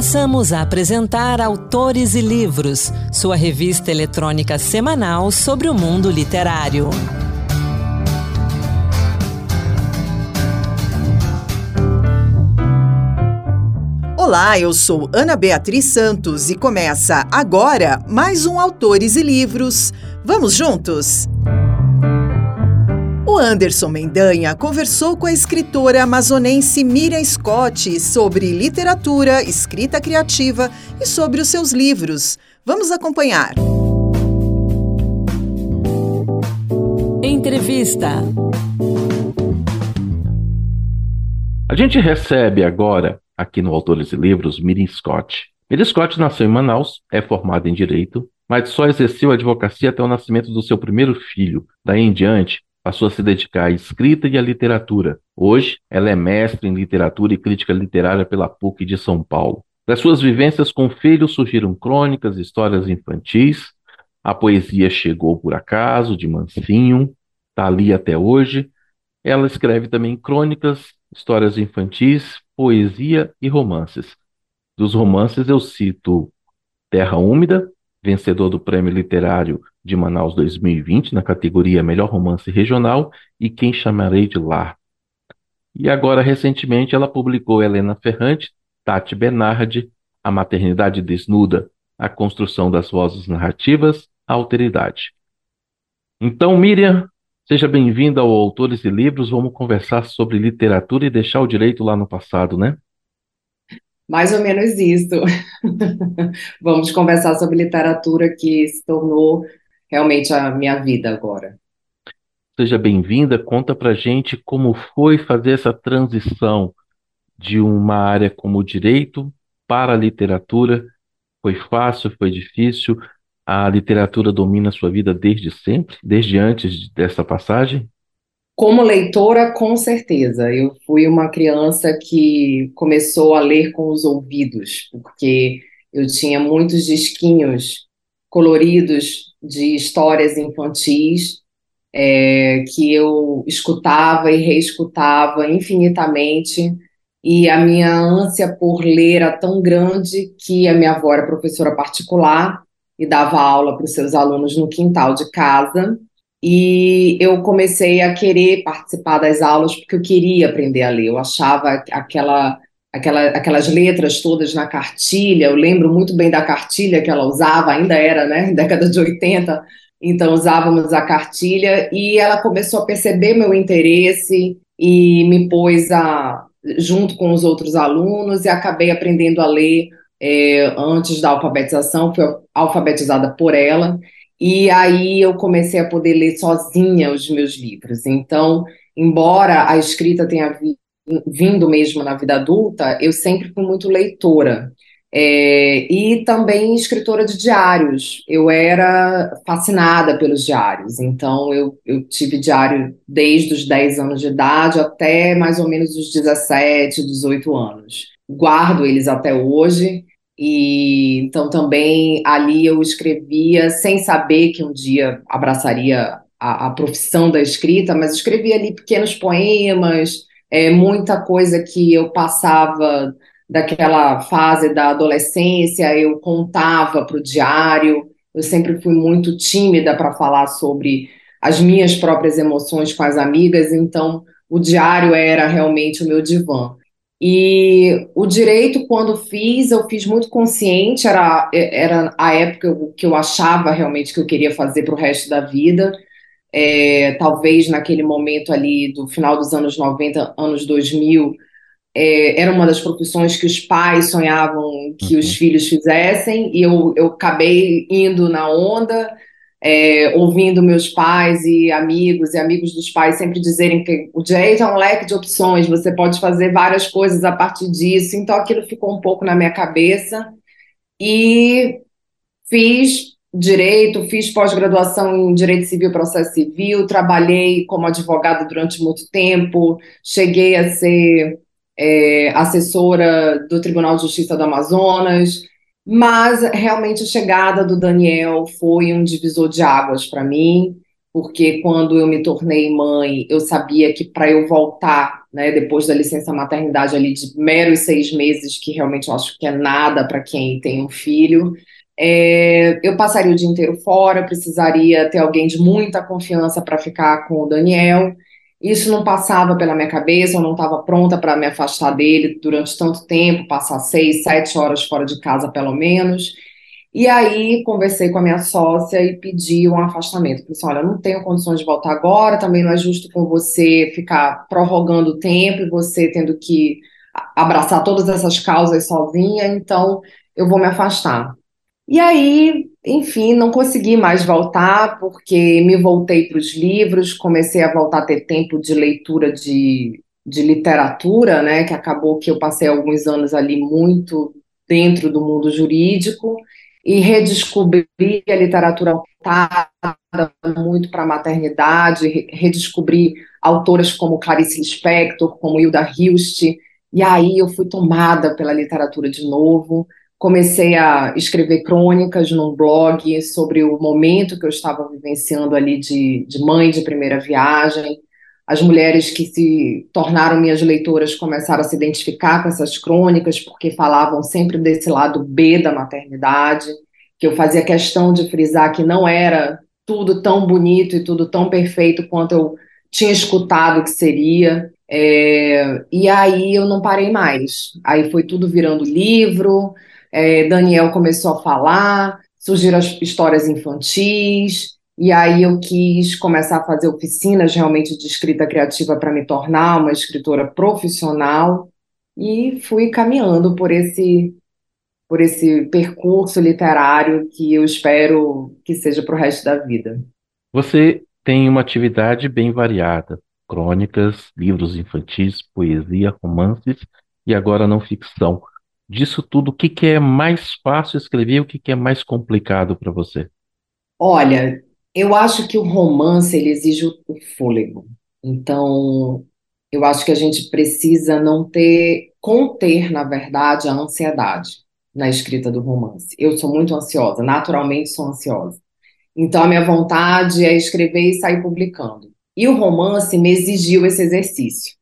Passamos a apresentar Autores e Livros, sua revista eletrônica semanal sobre o mundo literário. Olá, eu sou Ana Beatriz Santos e começa agora mais um Autores e Livros. Vamos juntos? O Anderson Mendanha conversou com a escritora amazonense Miriam Scott sobre literatura, escrita criativa e sobre os seus livros. Vamos acompanhar. Entrevista. A gente recebe agora aqui no Autores e Livros, Miriam Scott. Miriam Scott nasceu em Manaus, é formada em Direito, mas só exerceu a advocacia até o nascimento do seu primeiro filho. Daí em diante, passou a se dedicar à escrita e à literatura. Hoje, ela é mestre em literatura e crítica literária pela PUC de São Paulo. Das suas vivências com filhos surgiram crônicas, histórias infantis, a poesia chegou por acaso, de mansinho, está ali até hoje. Ela escreve também crônicas, histórias infantis, poesia e romances. Dos romances eu cito Terra Úmida, vencedor do Prêmio Literário de Manaus 2020 na categoria Melhor Romance Regional e Quem Chamarei de Lar. E agora, recentemente, ela publicou Helena Ferrante, Tati Bernardi, A Maternidade Desnuda, A Construção das Vozes Narrativas, A Alteridade. Então, Miriam, Seja bem-vindo ao Autores e Livros. Vamos conversar sobre literatura e deixar o direito lá no passado, né? Mais ou menos isso. Vamos conversar sobre literatura que se tornou realmente a minha vida agora. Seja bem-vinda. Conta pra gente como foi fazer essa transição de uma área como o direito para a literatura. Foi fácil, foi difícil? a literatura domina a sua vida desde sempre, desde antes dessa passagem? Como leitora, com certeza. Eu fui uma criança que começou a ler com os ouvidos, porque eu tinha muitos disquinhos coloridos de histórias infantis é, que eu escutava e reescutava infinitamente. E a minha ânsia por ler era tão grande que a minha avó era professora particular e dava aula para os seus alunos no quintal de casa. E eu comecei a querer participar das aulas porque eu queria aprender a ler. Eu achava aquela, aquela, aquelas letras todas na cartilha. Eu lembro muito bem da cartilha que ela usava, ainda era, né, década de 80. Então usávamos a cartilha e ela começou a perceber meu interesse e me pôs a junto com os outros alunos e acabei aprendendo a ler é, antes da alfabetização, fui alfabetizada por ela, e aí eu comecei a poder ler sozinha os meus livros. Então, embora a escrita tenha vindo mesmo na vida adulta, eu sempre fui muito leitora. É, e também escritora de diários. Eu era fascinada pelos diários, então eu, eu tive diário desde os 10 anos de idade até mais ou menos os 17, 18 anos. Guardo eles até hoje e então também ali eu escrevia sem saber que um dia abraçaria a, a profissão da escrita, mas escrevia ali pequenos poemas, é, muita coisa que eu passava daquela fase da adolescência, eu contava para o diário. Eu sempre fui muito tímida para falar sobre as minhas próprias emoções com as amigas, então o diário era realmente o meu divã. E o direito, quando fiz, eu fiz muito consciente, era, era a época que eu achava realmente que eu queria fazer para o resto da vida. É, talvez naquele momento ali do final dos anos 90, anos 2000, é, era uma das profissões que os pais sonhavam que uhum. os filhos fizessem, e eu, eu acabei indo na onda, é, ouvindo meus pais e amigos e amigos dos pais sempre dizerem que o direito é um leque de opções, você pode fazer várias coisas a partir disso. Então aquilo ficou um pouco na minha cabeça e fiz direito, fiz pós-graduação em direito civil processo civil, trabalhei como advogada durante muito tempo, cheguei a ser é, assessora do Tribunal de Justiça do Amazonas, mas realmente a chegada do Daniel foi um divisor de águas para mim, porque quando eu me tornei mãe, eu sabia que para eu voltar né, depois da licença maternidade ali de meros seis meses, que realmente eu acho que é nada para quem tem um filho. É, eu passaria o dia inteiro fora, precisaria ter alguém de muita confiança para ficar com o Daniel. Isso não passava pela minha cabeça, eu não estava pronta para me afastar dele durante tanto tempo, passar seis, sete horas fora de casa pelo menos. E aí conversei com a minha sócia e pedi um afastamento. Falei assim, olha, não tenho condições de voltar agora, também não é justo com você ficar prorrogando o tempo e você tendo que abraçar todas essas causas sozinha, então eu vou me afastar. E aí, enfim, não consegui mais voltar, porque me voltei para os livros, comecei a voltar a ter tempo de leitura de, de literatura, né? Que acabou que eu passei alguns anos ali muito dentro do mundo jurídico e redescobri a literatura voltada muito para a maternidade, redescobri autoras como Clarice Lispector, como Hilda Hilst, e aí eu fui tomada pela literatura de novo, comecei a escrever crônicas num blog sobre o momento que eu estava vivenciando ali de, de mãe de primeira viagem, as mulheres que se tornaram minhas leitoras começaram a se identificar com essas crônicas, porque falavam sempre desse lado B da maternidade, que eu fazia questão de frisar que não era tudo tão bonito e tudo tão perfeito quanto eu tinha escutado que seria. É, e aí eu não parei mais. Aí foi tudo virando livro, é, Daniel começou a falar, surgiram as histórias infantis, e aí eu quis começar a fazer oficinas realmente de escrita criativa para me tornar uma escritora profissional e fui caminhando por esse por esse percurso literário que eu espero que seja para o resto da vida. Você tem uma atividade bem variada: crônicas, livros infantis, poesia, romances e agora não ficção. Disso tudo, o que que é mais fácil escrever e o que que é mais complicado para você? Olha, eu acho que o romance ele exige o fôlego. Então, eu acho que a gente precisa não ter, conter, na verdade, a ansiedade na escrita do romance. Eu sou muito ansiosa, naturalmente sou ansiosa. Então, a minha vontade é escrever e sair publicando. E o romance me exigiu esse exercício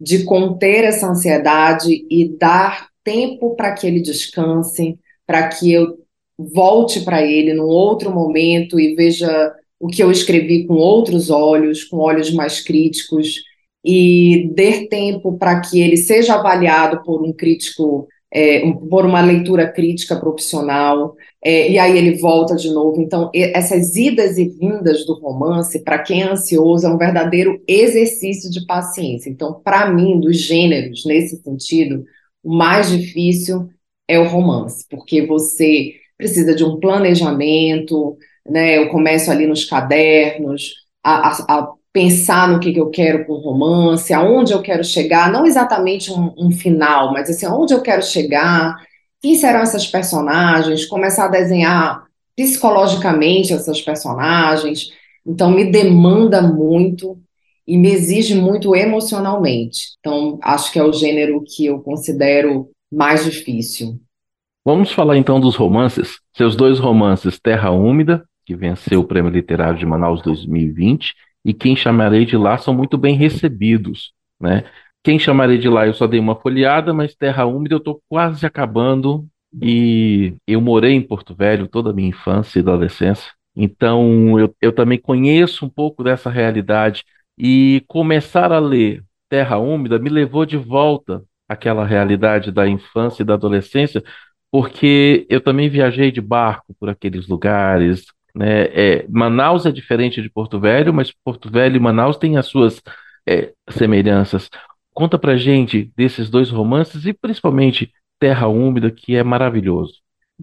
de conter essa ansiedade e dar tempo para que ele descanse, para que eu volte para ele num outro momento e veja o que eu escrevi com outros olhos, com olhos mais críticos, e dê tempo para que ele seja avaliado por um crítico, é, um, por uma leitura crítica profissional, é, e aí ele volta de novo. Então, essas idas e vindas do romance, para quem é ansioso, é um verdadeiro exercício de paciência. Então, para mim, dos gêneros, nesse sentido, o mais difícil é o romance, porque você precisa de um planejamento, né? Eu começo ali nos cadernos a, a, a pensar no que, que, eu quero com o romance, aonde eu quero chegar, não exatamente um, um, final, mas assim, aonde eu quero chegar, quem serão essas personagens, começar a desenhar psicologicamente essas personagens. Então, me demanda muito e me exige muito emocionalmente. Então, acho que é o gênero que eu considero mais difícil. Vamos falar então dos romances. Seus dois romances, Terra Úmida, que venceu o Prêmio Literário de Manaus 2020, e Quem Chamarei de Lá são muito bem recebidos, né? Quem Chamarei de Lá eu só dei uma folheada, mas Terra Úmida eu estou quase acabando e eu morei em Porto Velho toda a minha infância e adolescência, então eu, eu também conheço um pouco dessa realidade e começar a ler Terra Úmida me levou de volta àquela realidade da infância e da adolescência, porque eu também viajei de barco por aqueles lugares. Né? É, Manaus é diferente de Porto Velho, mas Porto Velho e Manaus têm as suas é, semelhanças. Conta pra gente desses dois romances e principalmente Terra Úmida, que é maravilhoso.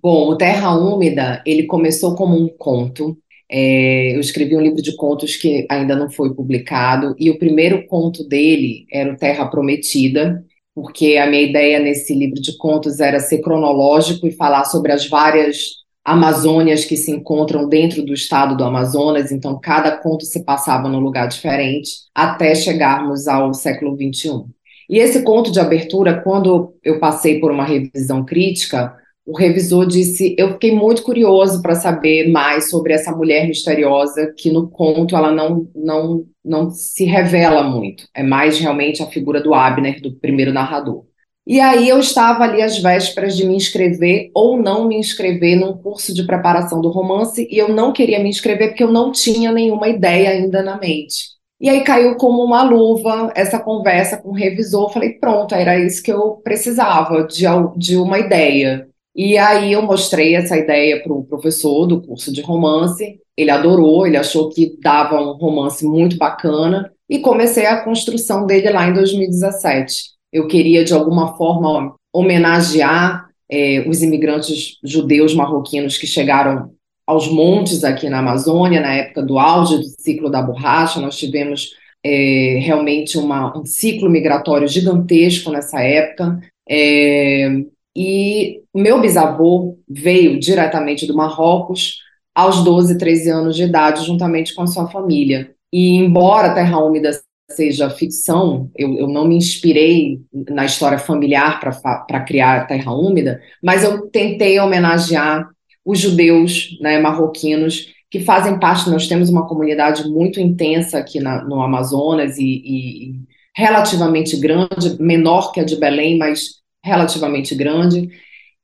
Bom, o Terra Úmida, ele começou como um conto é, eu escrevi um livro de contos que ainda não foi publicado, e o primeiro conto dele era o Terra Prometida, porque a minha ideia nesse livro de contos era ser cronológico e falar sobre as várias Amazônias que se encontram dentro do estado do Amazonas, então cada conto se passava num lugar diferente, até chegarmos ao século XXI. E esse conto de abertura, quando eu passei por uma revisão crítica, o revisor disse: Eu fiquei muito curioso para saber mais sobre essa mulher misteriosa, que no conto ela não, não, não se revela muito. É mais realmente a figura do Abner, do primeiro narrador. E aí eu estava ali às vésperas de me inscrever ou não me inscrever num curso de preparação do romance, e eu não queria me inscrever porque eu não tinha nenhuma ideia ainda na mente. E aí caiu como uma luva essa conversa com o revisor. Falei, pronto, era isso que eu precisava, de, de uma ideia. E aí eu mostrei essa ideia para o professor do curso de romance, ele adorou, ele achou que dava um romance muito bacana, e comecei a construção dele lá em 2017. Eu queria, de alguma forma, homenagear é, os imigrantes judeus marroquinos que chegaram aos montes aqui na Amazônia, na época do auge do ciclo da borracha, nós tivemos é, realmente uma, um ciclo migratório gigantesco nessa época. É, e meu bisavô veio diretamente do Marrocos aos 12, 13 anos de idade, juntamente com a sua família. E embora Terra Úmida seja ficção, eu, eu não me inspirei na história familiar para criar Terra Úmida, mas eu tentei homenagear os judeus né, marroquinos que fazem parte, nós temos uma comunidade muito intensa aqui na, no Amazonas e, e, relativamente grande, menor que a de Belém, mas relativamente grande,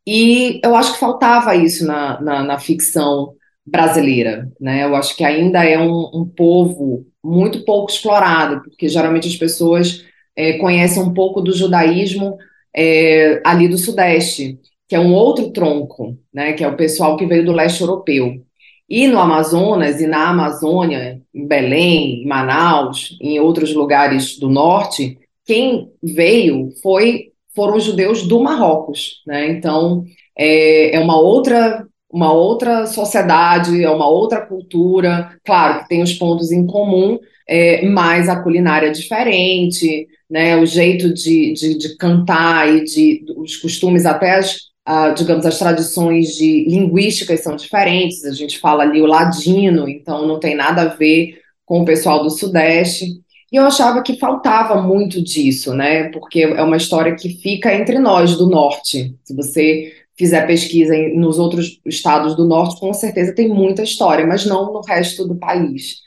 e eu acho que faltava isso na, na, na ficção brasileira, né? Eu acho que ainda é um, um povo muito pouco explorado, porque geralmente as pessoas é, conhecem um pouco do judaísmo é, ali do Sudeste, que é um outro tronco, né? Que é o pessoal que veio do leste europeu. E no Amazonas e na Amazônia, em Belém, em Manaus, em outros lugares do norte, quem veio foi foram os judeus do Marrocos, né? Então é, é uma outra uma outra sociedade, é uma outra cultura. Claro que tem os pontos em comum, é, mas a culinária é diferente, né? O jeito de, de, de cantar e de os costumes até as digamos, as tradições de linguísticas são diferentes, a gente fala ali o ladino, então não tem nada a ver com o pessoal do Sudeste. E eu achava que faltava muito disso, né? Porque é uma história que fica entre nós do norte. Se você fizer pesquisa nos outros estados do norte, com certeza tem muita história, mas não no resto do país.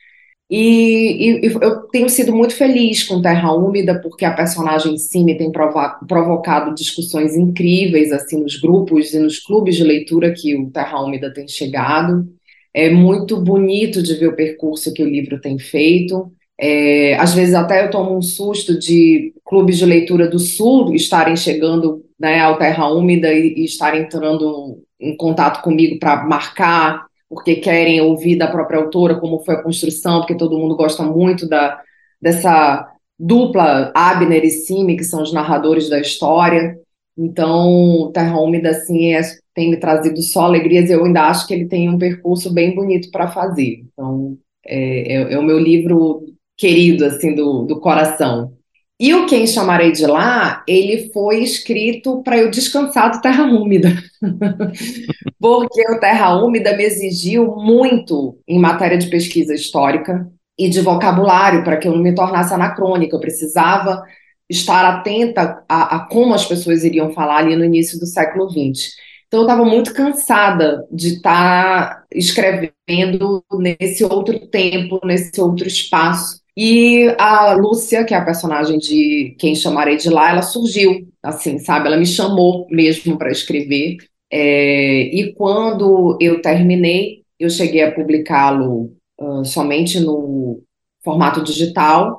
E, e, eu tenho sido muito feliz com Terra Úmida, porque a personagem em si me tem provocado discussões incríveis assim nos grupos e nos clubes de leitura que o Terra Úmida tem chegado. É muito bonito de ver o percurso que o livro tem feito. É, às vezes até eu tomo um susto de clubes de leitura do Sul estarem chegando né, ao Terra Úmida e, e estarem entrando em contato comigo para marcar, porque querem ouvir da própria autora como foi a construção, porque todo mundo gosta muito da, dessa dupla Abner e Simi, que são os narradores da história. Então, Terra Úmida assim, é, tem me trazido só alegrias e eu ainda acho que ele tem um percurso bem bonito para fazer. Então, é, é, é o meu livro querido, assim, do, do coração. E o Quem Chamarei de Lá, ele foi escrito para eu descansar do Terra Úmida. Porque o Terra Úmida me exigiu muito em matéria de pesquisa histórica e de vocabulário, para que eu não me tornasse anacrônica. Eu precisava estar atenta a, a como as pessoas iriam falar ali no início do século XX. Então, eu estava muito cansada de estar tá escrevendo nesse outro tempo, nesse outro espaço e a Lúcia, que é a personagem de Quem Chamarei de Lá, ela surgiu, assim, sabe? Ela me chamou mesmo para escrever. É, e quando eu terminei, eu cheguei a publicá-lo uh, somente no formato digital,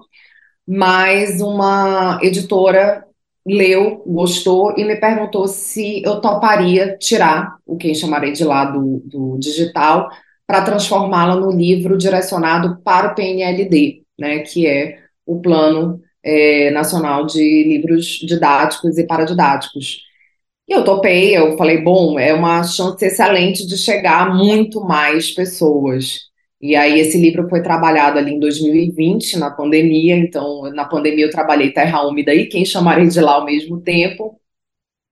mas uma editora leu, gostou e me perguntou se eu toparia tirar o Quem Chamarei de Lá do, do digital para transformá-la no livro direcionado para o PNLD né, que é o Plano é, Nacional de Livros Didáticos e Paradidáticos. E eu topei, eu falei, bom, é uma chance excelente de chegar a muito mais pessoas. E aí esse livro foi trabalhado ali em 2020, na pandemia, então na pandemia eu trabalhei Terra Úmida e Quem Chamarei de Lá ao mesmo tempo.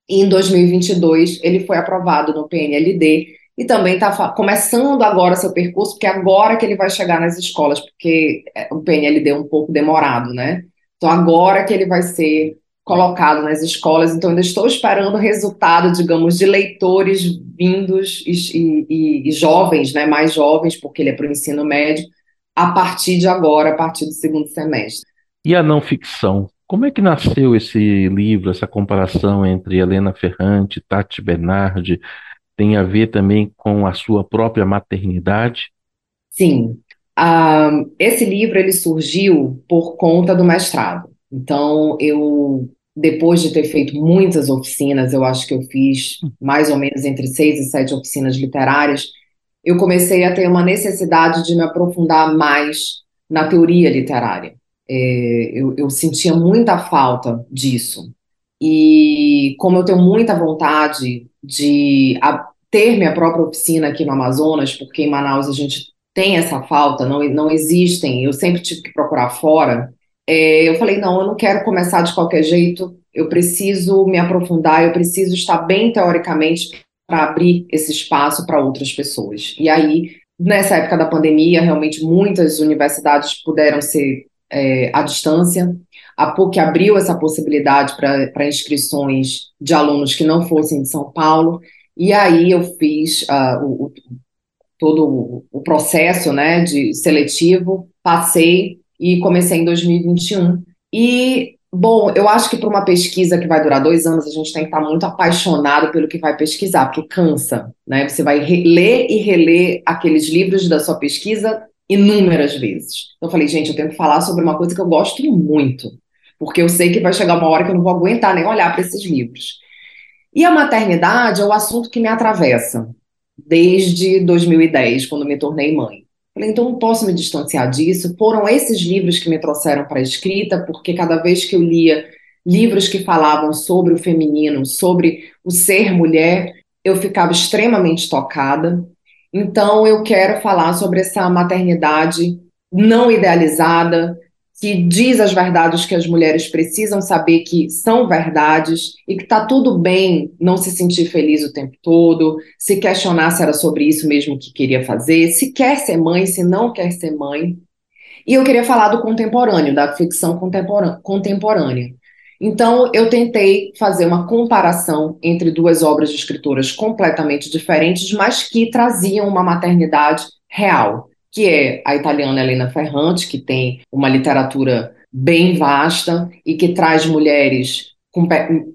E em 2022 ele foi aprovado no PNLD e também está começando agora seu percurso, porque agora que ele vai chegar nas escolas, porque é, o PNLD é um pouco demorado, né? Então agora que ele vai ser colocado nas escolas, então ainda estou esperando o resultado, digamos, de leitores vindos e, e, e jovens, né, mais jovens, porque ele é para o ensino médio, a partir de agora, a partir do segundo semestre. E a não ficção? Como é que nasceu esse livro, essa comparação entre Helena Ferrante, Tati Bernardi? Tem a ver também com a sua própria maternidade? Sim. Uh, esse livro ele surgiu por conta do mestrado. Então, eu, depois de ter feito muitas oficinas, eu acho que eu fiz mais ou menos entre seis e sete oficinas literárias, eu comecei a ter uma necessidade de me aprofundar mais na teoria literária. É, eu, eu sentia muita falta disso. E como eu tenho muita vontade de ter minha própria oficina aqui no Amazonas, porque em Manaus a gente tem essa falta, não, não existem, eu sempre tive que procurar fora, é, eu falei, não, eu não quero começar de qualquer jeito, eu preciso me aprofundar, eu preciso estar bem teoricamente para abrir esse espaço para outras pessoas. E aí, nessa época da pandemia, realmente muitas universidades puderam ser é, à distância. A PUC abriu essa possibilidade para inscrições de alunos que não fossem de São Paulo, e aí eu fiz uh, o, o, todo o processo né, de seletivo, passei, e comecei em 2021. E, bom, eu acho que para uma pesquisa que vai durar dois anos, a gente tem que estar muito apaixonado pelo que vai pesquisar, porque cansa, né? Você vai ler e reler aqueles livros da sua pesquisa inúmeras vezes. Então, eu falei, gente, eu tenho que falar sobre uma coisa que eu gosto muito, porque eu sei que vai chegar uma hora que eu não vou aguentar nem olhar para esses livros. E a maternidade é o assunto que me atravessa desde 2010, quando me tornei mãe. Falei, então não posso me distanciar disso. Foram esses livros que me trouxeram para a escrita, porque cada vez que eu lia livros que falavam sobre o feminino, sobre o ser mulher, eu ficava extremamente tocada. Então eu quero falar sobre essa maternidade não idealizada, que diz as verdades que as mulheres precisam saber que são verdades e que está tudo bem não se sentir feliz o tempo todo, se questionar se era sobre isso mesmo que queria fazer, se quer ser mãe, se não quer ser mãe. E eu queria falar do contemporâneo, da ficção contemporânea. Então, eu tentei fazer uma comparação entre duas obras de escritoras completamente diferentes, mas que traziam uma maternidade real que é a italiana Helena Ferrante, que tem uma literatura bem vasta e que traz mulheres com,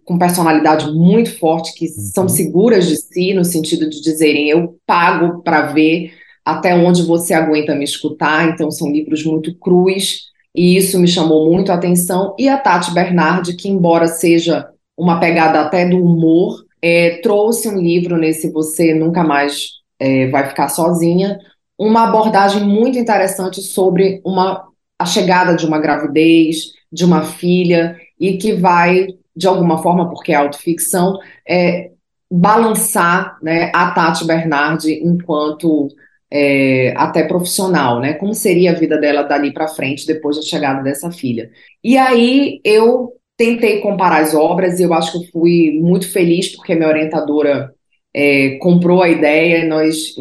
com personalidade muito forte, que uhum. são seguras de si, no sentido de dizerem: eu pago para ver até onde você aguenta me escutar. Então, são livros muito crus, e isso me chamou muito a atenção. E a Tati Bernardi, que, embora seja uma pegada até do humor, é, trouxe um livro nesse Você Nunca Mais é, Vai Ficar Sozinha, uma abordagem muito interessante sobre uma, a chegada de uma gravidez, de uma filha, e que vai, de alguma forma, porque é autoficção, é, balançar né, a Tati Bernardi enquanto é, até profissional, né? Como seria a vida dela dali para frente depois da chegada dessa filha? E aí eu tentei comparar as obras e eu acho que eu fui muito feliz porque minha orientadora é, comprou a ideia. Nós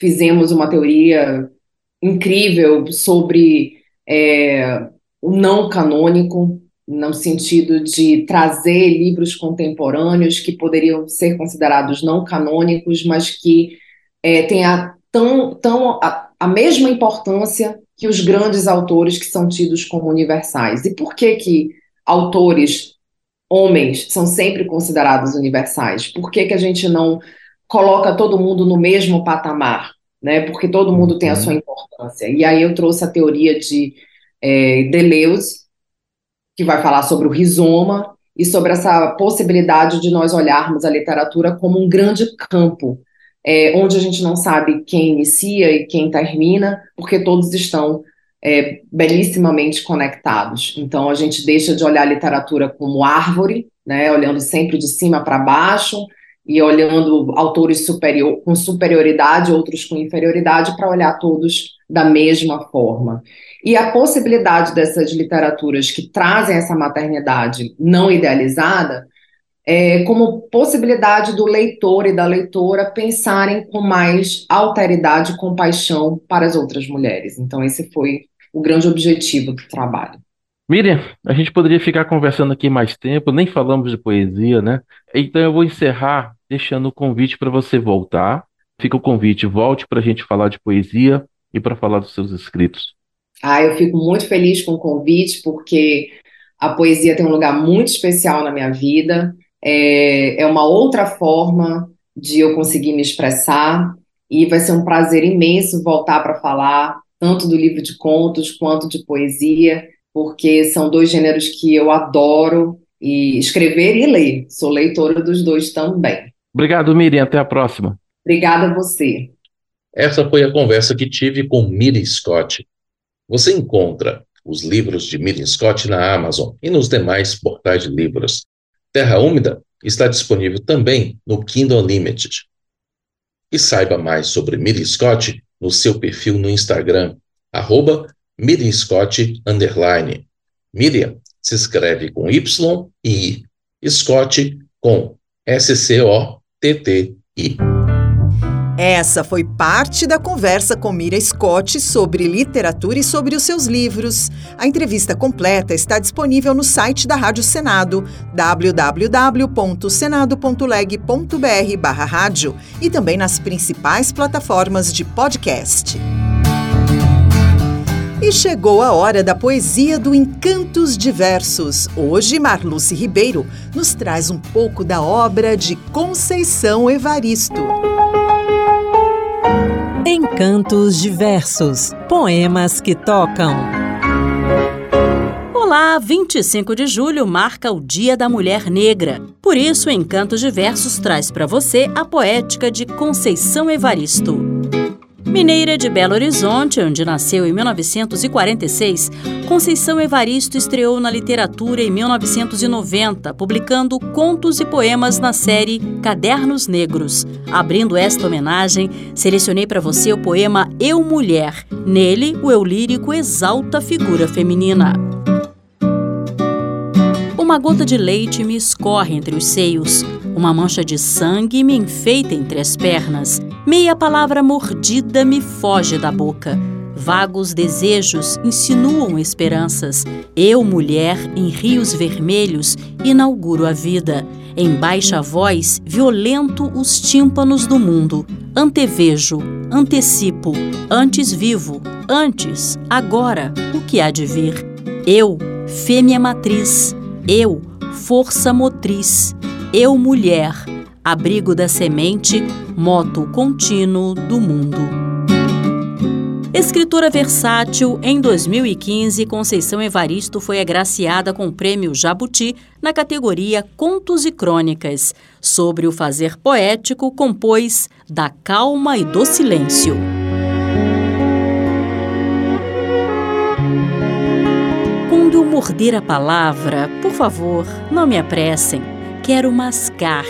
fizemos uma teoria incrível sobre é, o não canônico, no sentido de trazer livros contemporâneos que poderiam ser considerados não canônicos, mas que é, têm a, tão, tão, a, a mesma importância que os grandes autores que são tidos como universais. E por que que autores homens são sempre considerados universais? Por que que a gente não coloca todo mundo no mesmo patamar, né? Porque todo mundo tem a uhum. sua importância. E aí eu trouxe a teoria de é, Deleuze, que vai falar sobre o rizoma e sobre essa possibilidade de nós olharmos a literatura como um grande campo, é, onde a gente não sabe quem inicia e quem termina, porque todos estão é, belíssimamente conectados. Então a gente deixa de olhar a literatura como árvore, né, olhando sempre de cima para baixo, e olhando autores superior, com superioridade, outros com inferioridade, para olhar todos da mesma forma. E a possibilidade dessas literaturas que trazem essa maternidade não idealizada é como possibilidade do leitor e da leitora pensarem com mais alteridade e compaixão para as outras mulheres. Então, esse foi o grande objetivo do trabalho. Miriam, a gente poderia ficar conversando aqui mais tempo, nem falamos de poesia, né? Então eu vou encerrar deixando o convite para você voltar. Fica o convite, volte para a gente falar de poesia e para falar dos seus escritos. Ah, eu fico muito feliz com o convite, porque a poesia tem um lugar muito especial na minha vida. É, é uma outra forma de eu conseguir me expressar e vai ser um prazer imenso voltar para falar tanto do livro de contos quanto de poesia, porque são dois gêneros que eu adoro e escrever e ler. Sou leitora dos dois também. Obrigado, Miriam. Até a próxima. Obrigada a você. Essa foi a conversa que tive com Miriam Scott. Você encontra os livros de Miriam Scott na Amazon e nos demais portais de livros. Terra Úmida está disponível também no Kindle Unlimited. E saiba mais sobre Miriam Scott no seu perfil no Instagram, arroba Miriam Scott, underline. Miriam se escreve com Y e I. Scott com S-C-O-T-T-I. Essa foi parte da conversa com Mira Scott sobre literatura e sobre os seus livros. A entrevista completa está disponível no site da Rádio Senado, www.senado.leg.br/rádio e também nas principais plataformas de podcast. E chegou a hora da poesia do Encantos Diversos. Hoje, Marluce Ribeiro nos traz um pouco da obra de Conceição Evaristo. Encantos Diversos Poemas que tocam. Olá, 25 de julho marca o Dia da Mulher Negra. Por isso, Encantos Diversos traz para você a poética de Conceição Evaristo. Mineira de Belo Horizonte, onde nasceu em 1946, Conceição Evaristo estreou na literatura em 1990, publicando contos e poemas na série Cadernos Negros. Abrindo esta homenagem, selecionei para você o poema Eu Mulher. Nele, o eu lírico exalta a figura feminina. Uma gota de leite me escorre entre os seios. Uma mancha de sangue me enfeita entre as pernas. Meia palavra mordida me foge da boca. Vagos desejos insinuam esperanças. Eu, mulher, em rios vermelhos, inauguro a vida. Em baixa voz, violento os tímpanos do mundo. Antevejo, antecipo, antes vivo, antes, agora, o que há de vir. Eu, fêmea matriz. Eu, força motriz. Eu, mulher abrigo da semente, moto contínuo do mundo. Escritora versátil, em 2015, Conceição Evaristo foi agraciada com o prêmio Jabuti na categoria Contos e Crônicas. Sobre o fazer poético, compôs Da Calma e do Silêncio. Morder a palavra, por favor, não me apressem. Quero mascar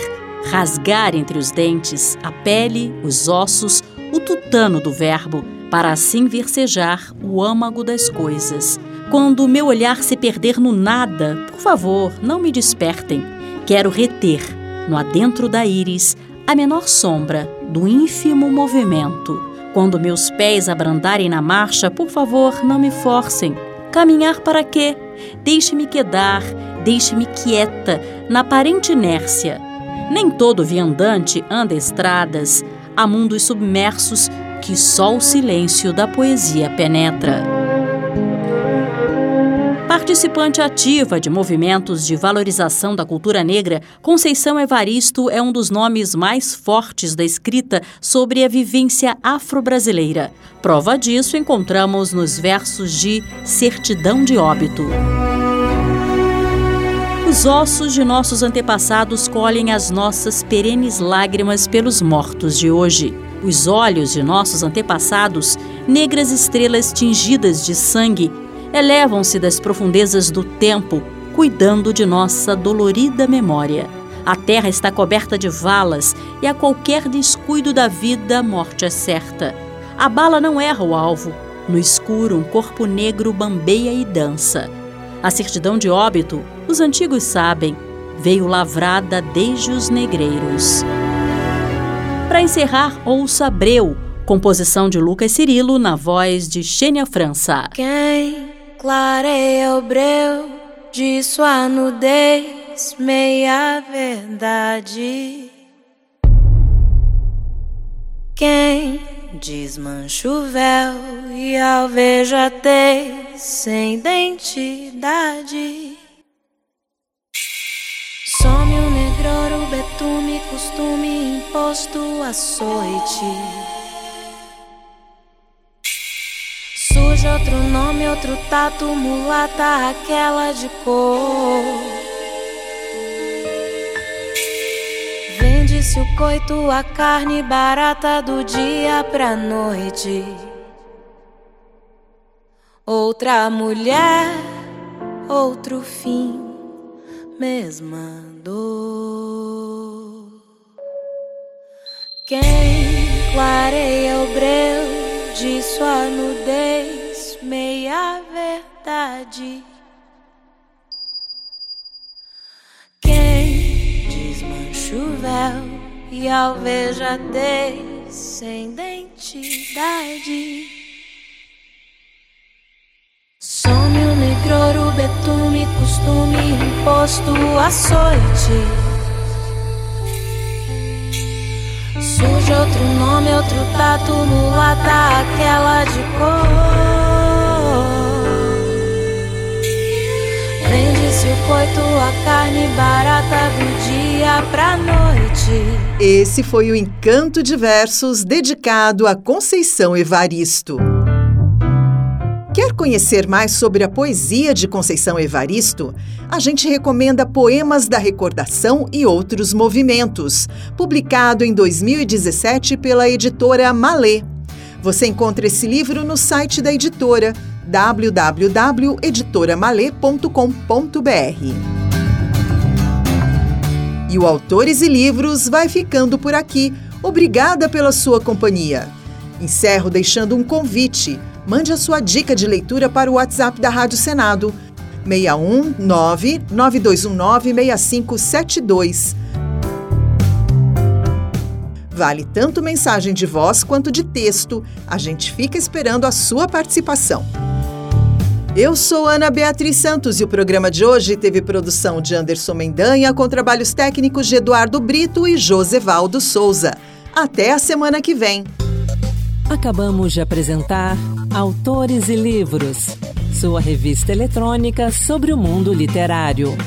rasgar entre os dentes a pele, os ossos, o tutano do verbo, para assim versejar o âmago das coisas. Quando o meu olhar se perder no nada, por favor, não me despertem. Quero reter, no adentro da íris, a menor sombra do ínfimo movimento. Quando meus pés abrandarem na marcha, por favor, não me forcem. Caminhar para quê? Deixe-me quedar, deixe-me quieta, na aparente inércia nem todo viandante anda estradas, há mundos submersos que só o silêncio da poesia penetra. Participante ativa de movimentos de valorização da cultura negra, Conceição Evaristo é um dos nomes mais fortes da escrita sobre a vivência afro-brasileira. Prova disso encontramos nos versos de Certidão de Óbito. Os ossos de nossos antepassados colhem as nossas perenes lágrimas pelos mortos de hoje. Os olhos de nossos antepassados, negras estrelas tingidas de sangue, elevam-se das profundezas do tempo, cuidando de nossa dolorida memória. A terra está coberta de valas e a qualquer descuido da vida a morte é certa. A bala não erra o alvo. No escuro, um corpo negro bambeia e dança. A certidão de óbito, os antigos sabem, veio lavrada desde os negreiros. Para encerrar, ouça Breu, composição de Lucas Cirilo na voz de Xênia França. Quem clareia o breu de sua nudez, meia verdade. Quem desmancha o véu e alveja tez sem identidade. Some o negror, o betume, costume imposto açoite. Surge outro nome, outro tato, mulata, aquela de cor. Vende-se o coito, a carne barata do dia pra noite. Outra mulher, outro fim, mesma dor. Quem clareia o breu? de sua nudez, meia verdade. Quem desmancha o véu e alveja sem. Some o negror, o betume, costume imposto, açoite. Surge outro nome, outro tato, mulata, aquela de cor. Vende-se o coito, a carne barata do dia pra noite. Esse foi o Encanto de Versos dedicado a Conceição Evaristo. Quer conhecer mais sobre a poesia de Conceição Evaristo? A gente recomenda Poemas da Recordação e Outros Movimentos, publicado em 2017 pela editora Malê. Você encontra esse livro no site da editora www.editoramalê.com.br. E o Autores e Livros vai ficando por aqui. Obrigada pela sua companhia. Encerro deixando um convite mande a sua dica de leitura para o WhatsApp da Rádio Senado, 619 9219 6572. Vale tanto mensagem de voz quanto de texto. A gente fica esperando a sua participação. Eu sou Ana Beatriz Santos e o programa de hoje teve produção de Anderson Mendanha com trabalhos técnicos de Eduardo Brito e Josevaldo Souza. Até a semana que vem. Acabamos de apresentar Autores e Livros, sua revista eletrônica sobre o mundo literário.